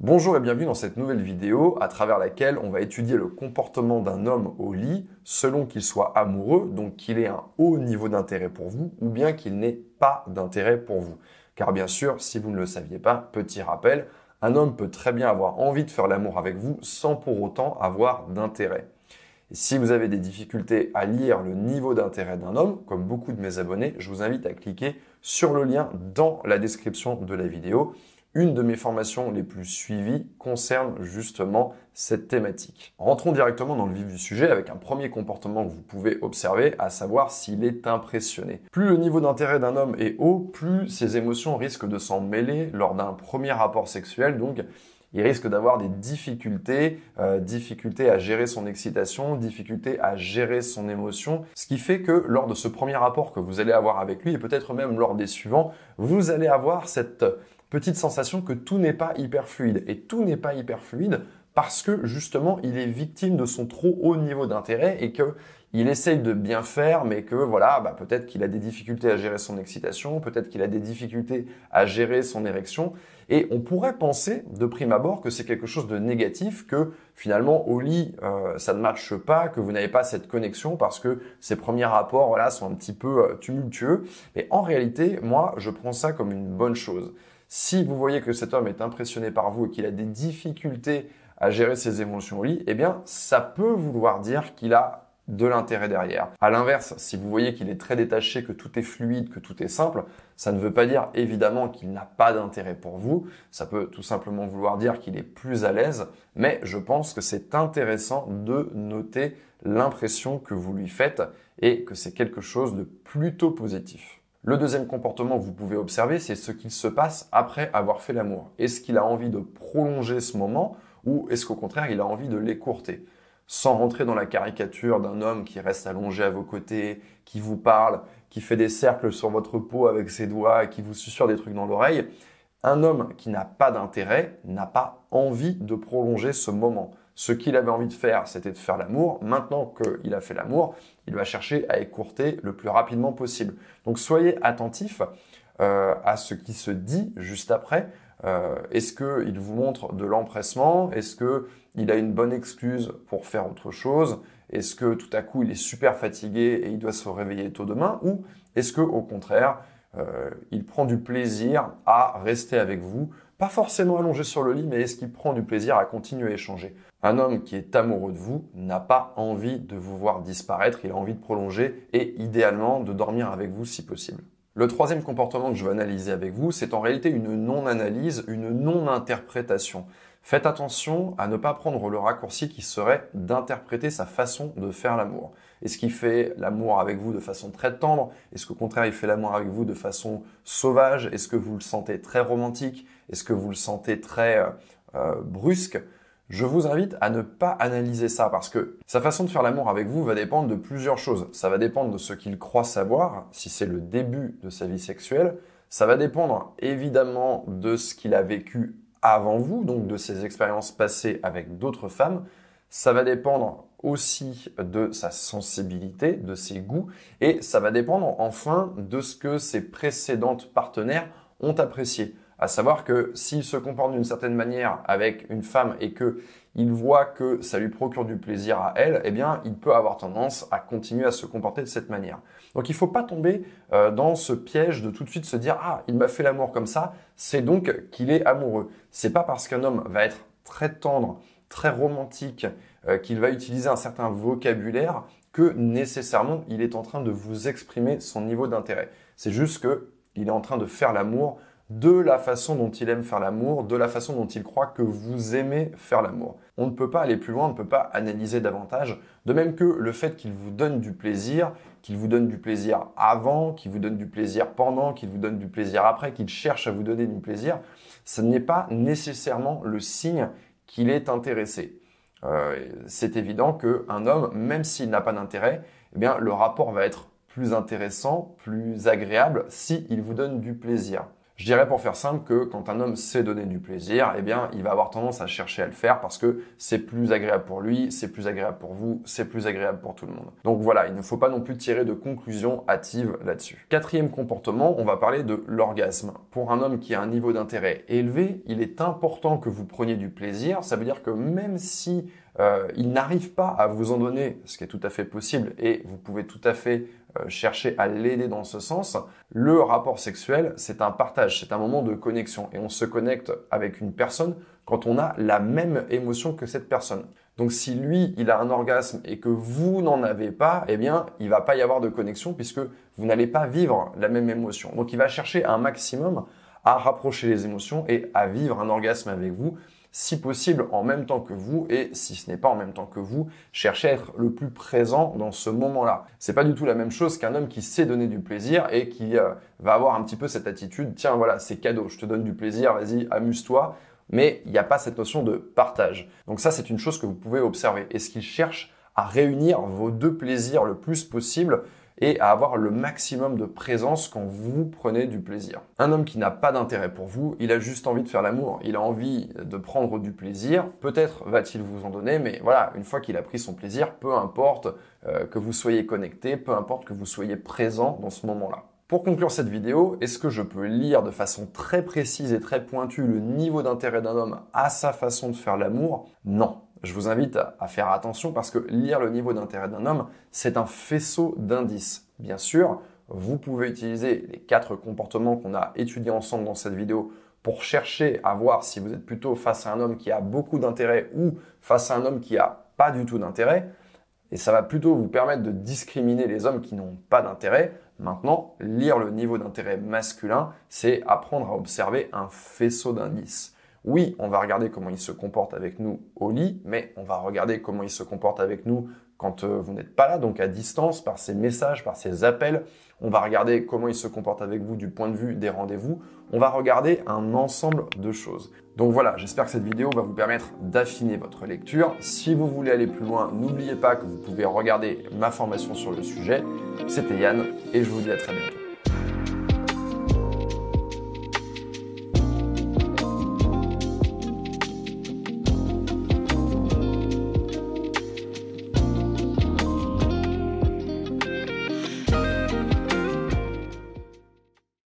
Bonjour et bienvenue dans cette nouvelle vidéo à travers laquelle on va étudier le comportement d'un homme au lit selon qu'il soit amoureux, donc qu'il ait un haut niveau d'intérêt pour vous ou bien qu'il n'ait pas d'intérêt pour vous. Car bien sûr, si vous ne le saviez pas, petit rappel, un homme peut très bien avoir envie de faire l'amour avec vous sans pour autant avoir d'intérêt. Si vous avez des difficultés à lire le niveau d'intérêt d'un homme, comme beaucoup de mes abonnés, je vous invite à cliquer sur le lien dans la description de la vidéo une de mes formations les plus suivies concerne justement cette thématique. Rentrons directement dans le vif du sujet avec un premier comportement que vous pouvez observer, à savoir s'il est impressionné. Plus le niveau d'intérêt d'un homme est haut, plus ses émotions risquent de s'en mêler lors d'un premier rapport sexuel, donc il risque d'avoir des difficultés, euh, difficultés à gérer son excitation, difficultés à gérer son émotion, ce qui fait que lors de ce premier rapport que vous allez avoir avec lui, et peut-être même lors des suivants, vous allez avoir cette petite sensation que tout n'est pas hyper fluide. Et tout n'est pas hyper fluide parce que justement, il est victime de son trop haut niveau d'intérêt et que il essaye de bien faire, mais que voilà, bah, peut-être qu'il a des difficultés à gérer son excitation, peut-être qu'il a des difficultés à gérer son érection. Et on pourrait penser de prime abord que c'est quelque chose de négatif, que finalement au lit euh, ça ne matche pas, que vous n'avez pas cette connexion parce que ces premiers rapports voilà sont un petit peu euh, tumultueux. Mais en réalité, moi, je prends ça comme une bonne chose. Si vous voyez que cet homme est impressionné par vous et qu'il a des difficultés à gérer ses émotions au lit, eh bien, ça peut vouloir dire qu'il a de l'intérêt derrière. À l'inverse, si vous voyez qu'il est très détaché, que tout est fluide, que tout est simple, ça ne veut pas dire évidemment qu'il n'a pas d'intérêt pour vous. Ça peut tout simplement vouloir dire qu'il est plus à l'aise, mais je pense que c'est intéressant de noter l'impression que vous lui faites et que c'est quelque chose de plutôt positif. Le deuxième comportement que vous pouvez observer, c'est ce qu'il se passe après avoir fait l'amour. Est-ce qu'il a envie de prolonger ce moment ou est-ce qu'au contraire il a envie de l'écourter? Sans rentrer dans la caricature d'un homme qui reste allongé à vos côtés, qui vous parle, qui fait des cercles sur votre peau avec ses doigts qui vous susurre des trucs dans l'oreille, un homme qui n'a pas d'intérêt n'a pas envie de prolonger ce moment. Ce qu'il avait envie de faire, c'était de faire l'amour. Maintenant qu'il a fait l'amour, il va chercher à écourter le plus rapidement possible. Donc soyez attentifs euh, à ce qui se dit juste après. Euh, Est-ce qu'il vous montre de l'empressement? Est-ce qu'il a une bonne excuse pour faire autre chose? Est-ce que tout à coup il est super fatigué et il doit se réveiller tôt demain? Ou est-ce que au contraire euh, il prend du plaisir à rester avec vous? Pas forcément allongé sur le lit, mais est-ce qu'il prend du plaisir à continuer à échanger? Un homme qui est amoureux de vous n'a pas envie de vous voir disparaître, il a envie de prolonger et idéalement de dormir avec vous si possible. Le troisième comportement que je veux analyser avec vous, c'est en réalité une non-analyse, une non-interprétation. Faites attention à ne pas prendre le raccourci qui serait d'interpréter sa façon de faire l'amour. Est-ce qu'il fait l'amour avec vous de façon très tendre? Est-ce qu'au contraire il fait l'amour avec vous de façon sauvage? Est-ce que vous le sentez très romantique? Est-ce que vous le sentez très euh, euh, brusque? Je vous invite à ne pas analyser ça parce que sa façon de faire l'amour avec vous va dépendre de plusieurs choses. Ça va dépendre de ce qu'il croit savoir, si c'est le début de sa vie sexuelle. Ça va dépendre évidemment de ce qu'il a vécu avant vous, donc de ses expériences passées avec d'autres femmes. Ça va dépendre aussi de sa sensibilité, de ses goûts, et ça va dépendre enfin de ce que ses précédentes partenaires ont apprécié. À savoir que s'il se comporte d'une certaine manière avec une femme et que il voit que ça lui procure du plaisir à elle, eh bien, il peut avoir tendance à continuer à se comporter de cette manière. Donc, il ne faut pas tomber euh, dans ce piège de tout de suite se dire ah, il m'a fait l'amour comme ça, c'est donc qu'il est amoureux. C'est pas parce qu'un homme va être très tendre, très romantique, euh, qu'il va utiliser un certain vocabulaire que nécessairement il est en train de vous exprimer son niveau d'intérêt. C'est juste que il est en train de faire l'amour de la façon dont il aime faire l'amour, de la façon dont il croit que vous aimez faire l'amour. On ne peut pas aller plus loin, on ne peut pas analyser davantage, de même que le fait qu'il vous donne du plaisir, qu'il vous donne du plaisir avant, qu'il vous donne du plaisir pendant, qu'il vous donne du plaisir après, qu'il cherche à vous donner du plaisir, ce n'est pas nécessairement le signe qu'il est intéressé. Euh, c'est évident qu'un homme, même s'il n'a pas d'intérêt, eh bien, le rapport va être plus intéressant, plus agréable, s'il vous donne du plaisir. Je dirais pour faire simple que quand un homme sait donner du plaisir, eh bien, il va avoir tendance à chercher à le faire parce que c'est plus agréable pour lui, c'est plus agréable pour vous, c'est plus agréable pour tout le monde. Donc voilà, il ne faut pas non plus tirer de conclusions hâtives là-dessus. Quatrième comportement, on va parler de l'orgasme. Pour un homme qui a un niveau d'intérêt élevé, il est important que vous preniez du plaisir. Ça veut dire que même si euh, il n'arrive pas à vous en donner, ce qui est tout à fait possible, et vous pouvez tout à fait euh, chercher à l'aider dans ce sens. Le rapport sexuel, c'est un partage, c'est un moment de connexion. Et on se connecte avec une personne quand on a la même émotion que cette personne. Donc si lui, il a un orgasme et que vous n'en avez pas, eh bien, il va pas y avoir de connexion puisque vous n'allez pas vivre la même émotion. Donc il va chercher un maximum à rapprocher les émotions et à vivre un orgasme avec vous si possible en même temps que vous et si ce n'est pas en même temps que vous, cherchez à être le plus présent dans ce moment-là. C'est pas du tout la même chose qu'un homme qui sait donner du plaisir et qui euh, va avoir un petit peu cette attitude tiens voilà, c'est cadeau, je te donne du plaisir, vas-y, amuse-toi. Mais il n'y a pas cette notion de partage. Donc ça, c'est une chose que vous pouvez observer. Est-ce qu'il cherche à réunir vos deux plaisirs le plus possible et à avoir le maximum de présence quand vous prenez du plaisir. Un homme qui n'a pas d'intérêt pour vous, il a juste envie de faire l'amour, il a envie de prendre du plaisir, peut-être va-t-il vous en donner, mais voilà, une fois qu'il a pris son plaisir, peu importe euh, que vous soyez connecté, peu importe que vous soyez présent dans ce moment-là. Pour conclure cette vidéo, est-ce que je peux lire de façon très précise et très pointue le niveau d'intérêt d'un homme à sa façon de faire l'amour? Non je vous invite à faire attention parce que lire le niveau d'intérêt d'un homme, c'est un faisceau d'indices. Bien sûr, vous pouvez utiliser les quatre comportements qu'on a étudiés ensemble dans cette vidéo pour chercher à voir si vous êtes plutôt face à un homme qui a beaucoup d'intérêt ou face à un homme qui a pas du tout d'intérêt. Et ça va plutôt vous permettre de discriminer les hommes qui n'ont pas d'intérêt. Maintenant, lire le niveau d'intérêt masculin, c'est apprendre à observer un faisceau d'indices. Oui, on va regarder comment il se comporte avec nous au lit, mais on va regarder comment il se comporte avec nous quand euh, vous n'êtes pas là, donc à distance, par ses messages, par ses appels. On va regarder comment il se comporte avec vous du point de vue des rendez-vous. On va regarder un ensemble de choses. Donc voilà, j'espère que cette vidéo va vous permettre d'affiner votre lecture. Si vous voulez aller plus loin, n'oubliez pas que vous pouvez regarder ma formation sur le sujet. C'était Yann et je vous dis à très bientôt.